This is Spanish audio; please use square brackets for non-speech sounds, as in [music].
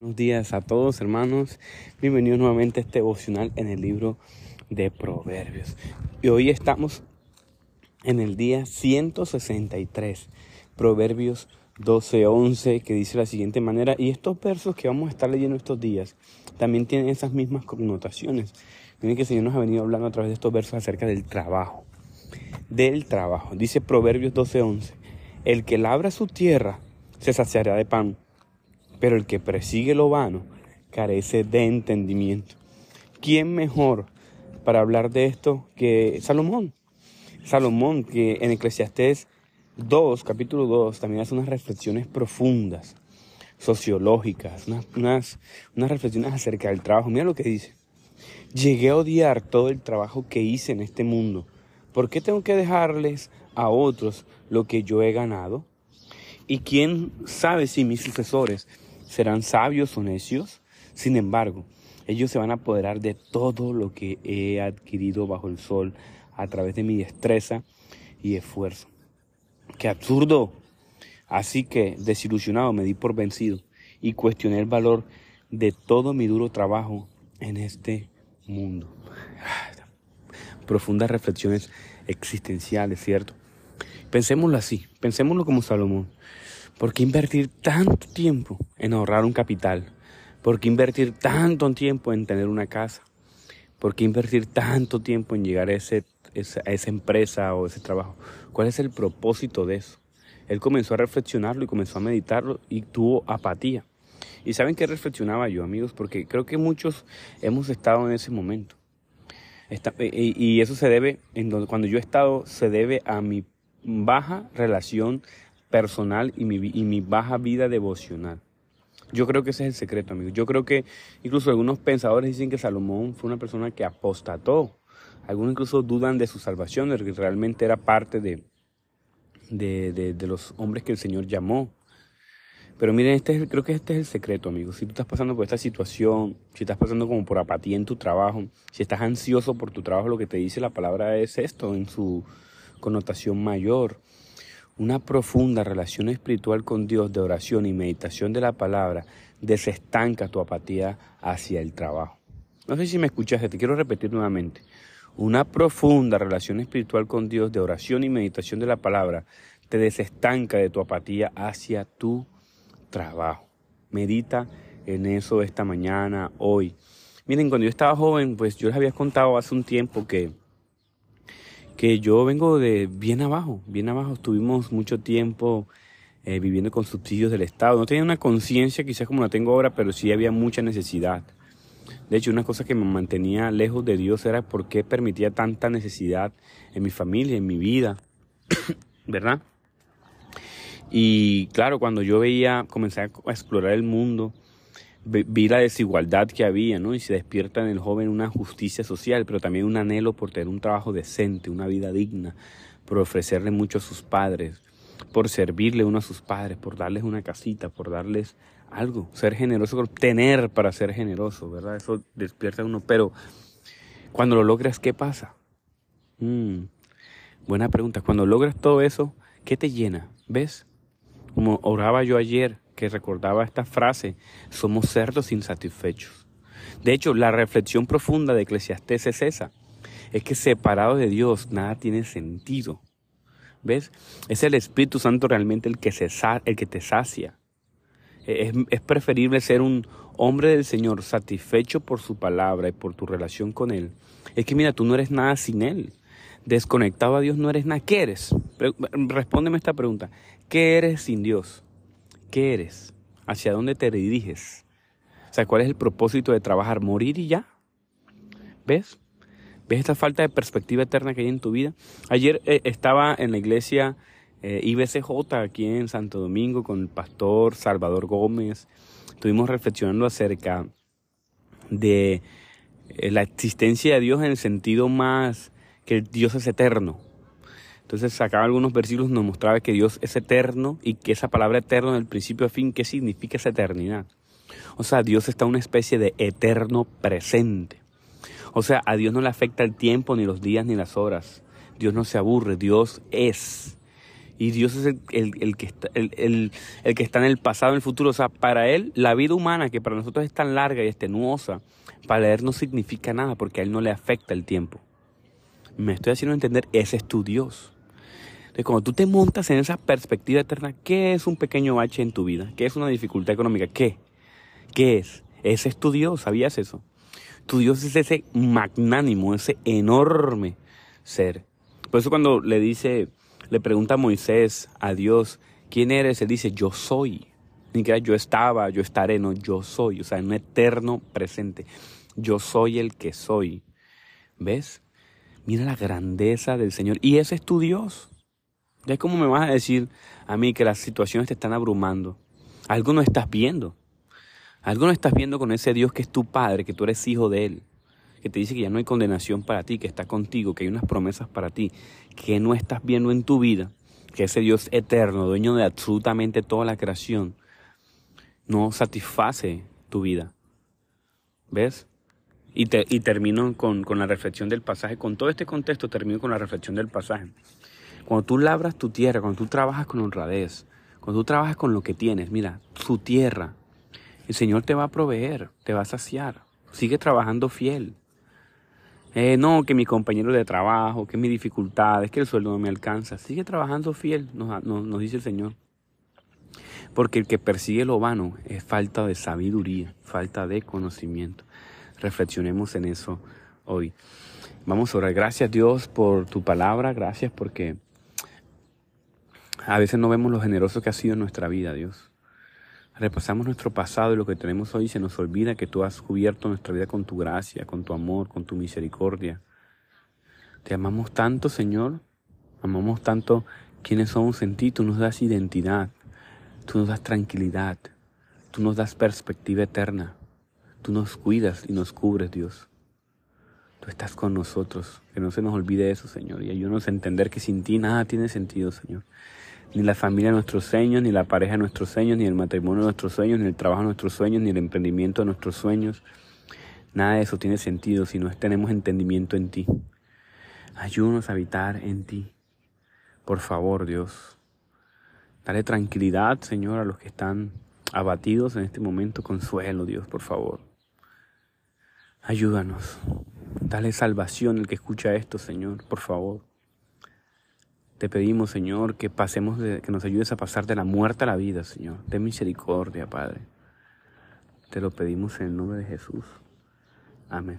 Buenos días a todos hermanos, bienvenidos nuevamente a este devocional en el libro de Proverbios. Y hoy estamos en el día 163, Proverbios 12:11, que dice de la siguiente manera, y estos versos que vamos a estar leyendo estos días también tienen esas mismas connotaciones. Miren que el Señor nos ha venido hablando a través de estos versos acerca del trabajo, del trabajo. Dice Proverbios 12:11, el que labra su tierra se saciará de pan pero el que persigue lo vano carece de entendimiento. ¿Quién mejor para hablar de esto que Salomón? Salomón, que en Eclesiastés 2, capítulo 2, también hace unas reflexiones profundas, sociológicas, unas, unas, reflexiones acerca del trabajo. Mira lo que dice. Llegué a odiar todo el trabajo que hice en este mundo. ¿Por qué tengo que dejarles a otros lo que yo he ganado? ¿Y quién sabe si mis sucesores serán sabios o necios. Sin embargo, ellos se van a apoderar de todo lo que he adquirido bajo el sol a través de mi destreza y esfuerzo. ¡Qué absurdo! Así que, desilusionado, me di por vencido y cuestioné el valor de todo mi duro trabajo en este mundo. Profundas reflexiones existenciales, ¿cierto? Pensémoslo así, pensémoslo como Salomón. ¿Por qué invertir tanto tiempo en ahorrar un capital? ¿Por qué invertir tanto tiempo en tener una casa? ¿Por qué invertir tanto tiempo en llegar a, ese, a esa empresa o ese trabajo? ¿Cuál es el propósito de eso? Él comenzó a reflexionarlo y comenzó a meditarlo y tuvo apatía. ¿Y saben qué reflexionaba yo, amigos? Porque creo que muchos hemos estado en ese momento. y, eso se debe, cuando yo he estado, se debe a mi baja relación personal y mi, baja vida devocional. Yo creo que ese es el secreto, amigos. Yo creo que incluso algunos pensadores dicen que Salomón fue una persona que apostató. Algunos incluso dudan de su salvación, de que realmente era parte de, de, de, los hombres que el Señor llamó. Pero miren, este creo que este es el secreto, amigos. Si tú estás pasando por esta situación, si estás pasando como por apatía en tu trabajo, si estás ansioso por tu trabajo, lo que te dice la palabra es esto en su connotación mayor. Una profunda relación espiritual con Dios de oración y meditación de la palabra desestanca tu apatía hacia el trabajo. No sé si me escuchas, te quiero repetir nuevamente. Una profunda relación espiritual con Dios de oración y meditación de la palabra te desestanca de tu apatía hacia tu trabajo. Medita en eso esta mañana, hoy. Miren, cuando yo estaba joven, pues yo les había contado hace un tiempo que que yo vengo de bien abajo, bien abajo. Estuvimos mucho tiempo eh, viviendo con subsidios del Estado. No tenía una conciencia quizás como la tengo ahora, pero sí había mucha necesidad. De hecho, una cosa que me mantenía lejos de Dios era por qué permitía tanta necesidad en mi familia, en mi vida, [coughs] ¿verdad? Y claro, cuando yo veía, comencé a explorar el mundo, vi la desigualdad que había, ¿no? Y se despierta en el joven una justicia social, pero también un anhelo por tener un trabajo decente, una vida digna, por ofrecerle mucho a sus padres, por servirle uno a sus padres, por darles una casita, por darles algo, ser generoso, tener para ser generoso, ¿verdad? Eso despierta a uno, pero cuando lo logras, ¿qué pasa? Mm, buena pregunta. Cuando logras todo eso, ¿qué te llena? ¿Ves? Como oraba yo ayer, que recordaba esta frase, somos cerdos insatisfechos. De hecho, la reflexión profunda de Eclesiastés es esa, es que separado de Dios nada tiene sentido. ¿Ves? Es el Espíritu Santo realmente el que, se, el que te sacia. E, es, es preferible ser un hombre del Señor satisfecho por su palabra y por tu relación con Él. Es que mira, tú no eres nada sin Él. Desconectado a Dios no eres nada. ¿Qué eres? Respóndeme esta pregunta. ¿Qué eres sin Dios? ¿Qué eres? ¿Hacia dónde te diriges? O sea, ¿cuál es el propósito de trabajar? ¿Morir y ya? ¿Ves? ¿Ves esta falta de perspectiva eterna que hay en tu vida? Ayer eh, estaba en la iglesia eh, IBCJ aquí en Santo Domingo con el pastor Salvador Gómez. Estuvimos reflexionando acerca de eh, la existencia de Dios en el sentido más que Dios es eterno. Entonces sacaba algunos versículos, nos mostraba que Dios es eterno y que esa palabra eterno el principio a fin, ¿qué significa esa eternidad? O sea, Dios está una especie de eterno presente. O sea, a Dios no le afecta el tiempo, ni los días, ni las horas. Dios no se aburre, Dios es. Y Dios es el, que está, el, que está en el pasado, en el futuro. O sea, para Él, la vida humana, que para nosotros es tan larga y estenuosa, para Él no significa nada porque a Él no le afecta el tiempo. Me estoy haciendo entender, ese es tu Dios. Cuando tú te montas en esa perspectiva eterna, ¿qué es un pequeño bache en tu vida? ¿Qué es una dificultad económica? ¿Qué? ¿Qué es? Ese es tu Dios, ¿sabías eso? Tu Dios es ese magnánimo, ese enorme ser. Por eso cuando le dice le pregunta a Moisés, a Dios, ¿quién eres? Él dice, yo soy. Ni que yo estaba, yo estaré, no, yo soy. O sea, en un eterno presente. Yo soy el que soy. ¿Ves? Mira la grandeza del Señor. Y ese es tu Dios. ¿Ya cómo me vas a decir a mí que las situaciones te están abrumando? Algo no estás viendo. Algo no estás viendo con ese Dios que es tu Padre, que tú eres hijo de Él que te dice que ya no hay condenación para ti, que está contigo, que hay unas promesas para ti, que no estás viendo en tu vida, que ese Dios eterno, dueño de absolutamente toda la creación, no satisface tu vida. ¿Ves? Y, te, y termino con, con la reflexión del pasaje. Con todo este contexto termino con la reflexión del pasaje. Cuando tú labras tu tierra, cuando tú trabajas con honradez, cuando tú trabajas con lo que tienes, mira, tu tierra, el Señor te va a proveer, te va a saciar. Sigue trabajando fiel. Eh, no, que mi compañero de trabajo, que mi dificultad, es que el sueldo no me alcanza. Sigue trabajando fiel, nos dice el Señor. Porque el que persigue lo vano es falta de sabiduría, falta de conocimiento. Reflexionemos en eso hoy. Vamos a orar. Gracias Dios por tu palabra. Gracias porque a veces no vemos lo generoso que ha sido en nuestra vida, Dios repasamos nuestro pasado y lo que tenemos hoy, se nos olvida que tú has cubierto nuestra vida con tu gracia, con tu amor, con tu misericordia. Te amamos tanto, Señor. Amamos tanto quienes somos en ti. Tú nos das identidad. Tú nos das tranquilidad. Tú nos das perspectiva eterna. Tú nos cuidas y nos cubres, Dios. Tú estás con nosotros. Que no se nos olvide eso, Señor. Y ayúdanos a entender que sin ti nada tiene sentido, Señor ni la familia de nuestros sueños, ni la pareja de nuestros sueños, ni el matrimonio de nuestros sueños, ni el trabajo de nuestros sueños, ni el emprendimiento de nuestros sueños. Nada de eso tiene sentido si no tenemos entendimiento en ti. Ayúdanos a habitar en ti. Por favor, Dios. Dale tranquilidad, Señor, a los que están abatidos en este momento. Consuelo, Dios, por favor. Ayúdanos. Dale salvación al que escucha esto, Señor, por favor. Te pedimos, Señor, que pasemos de, que nos ayudes a pasar de la muerte a la vida, Señor. De misericordia, Padre. Te lo pedimos en el nombre de Jesús. Amén.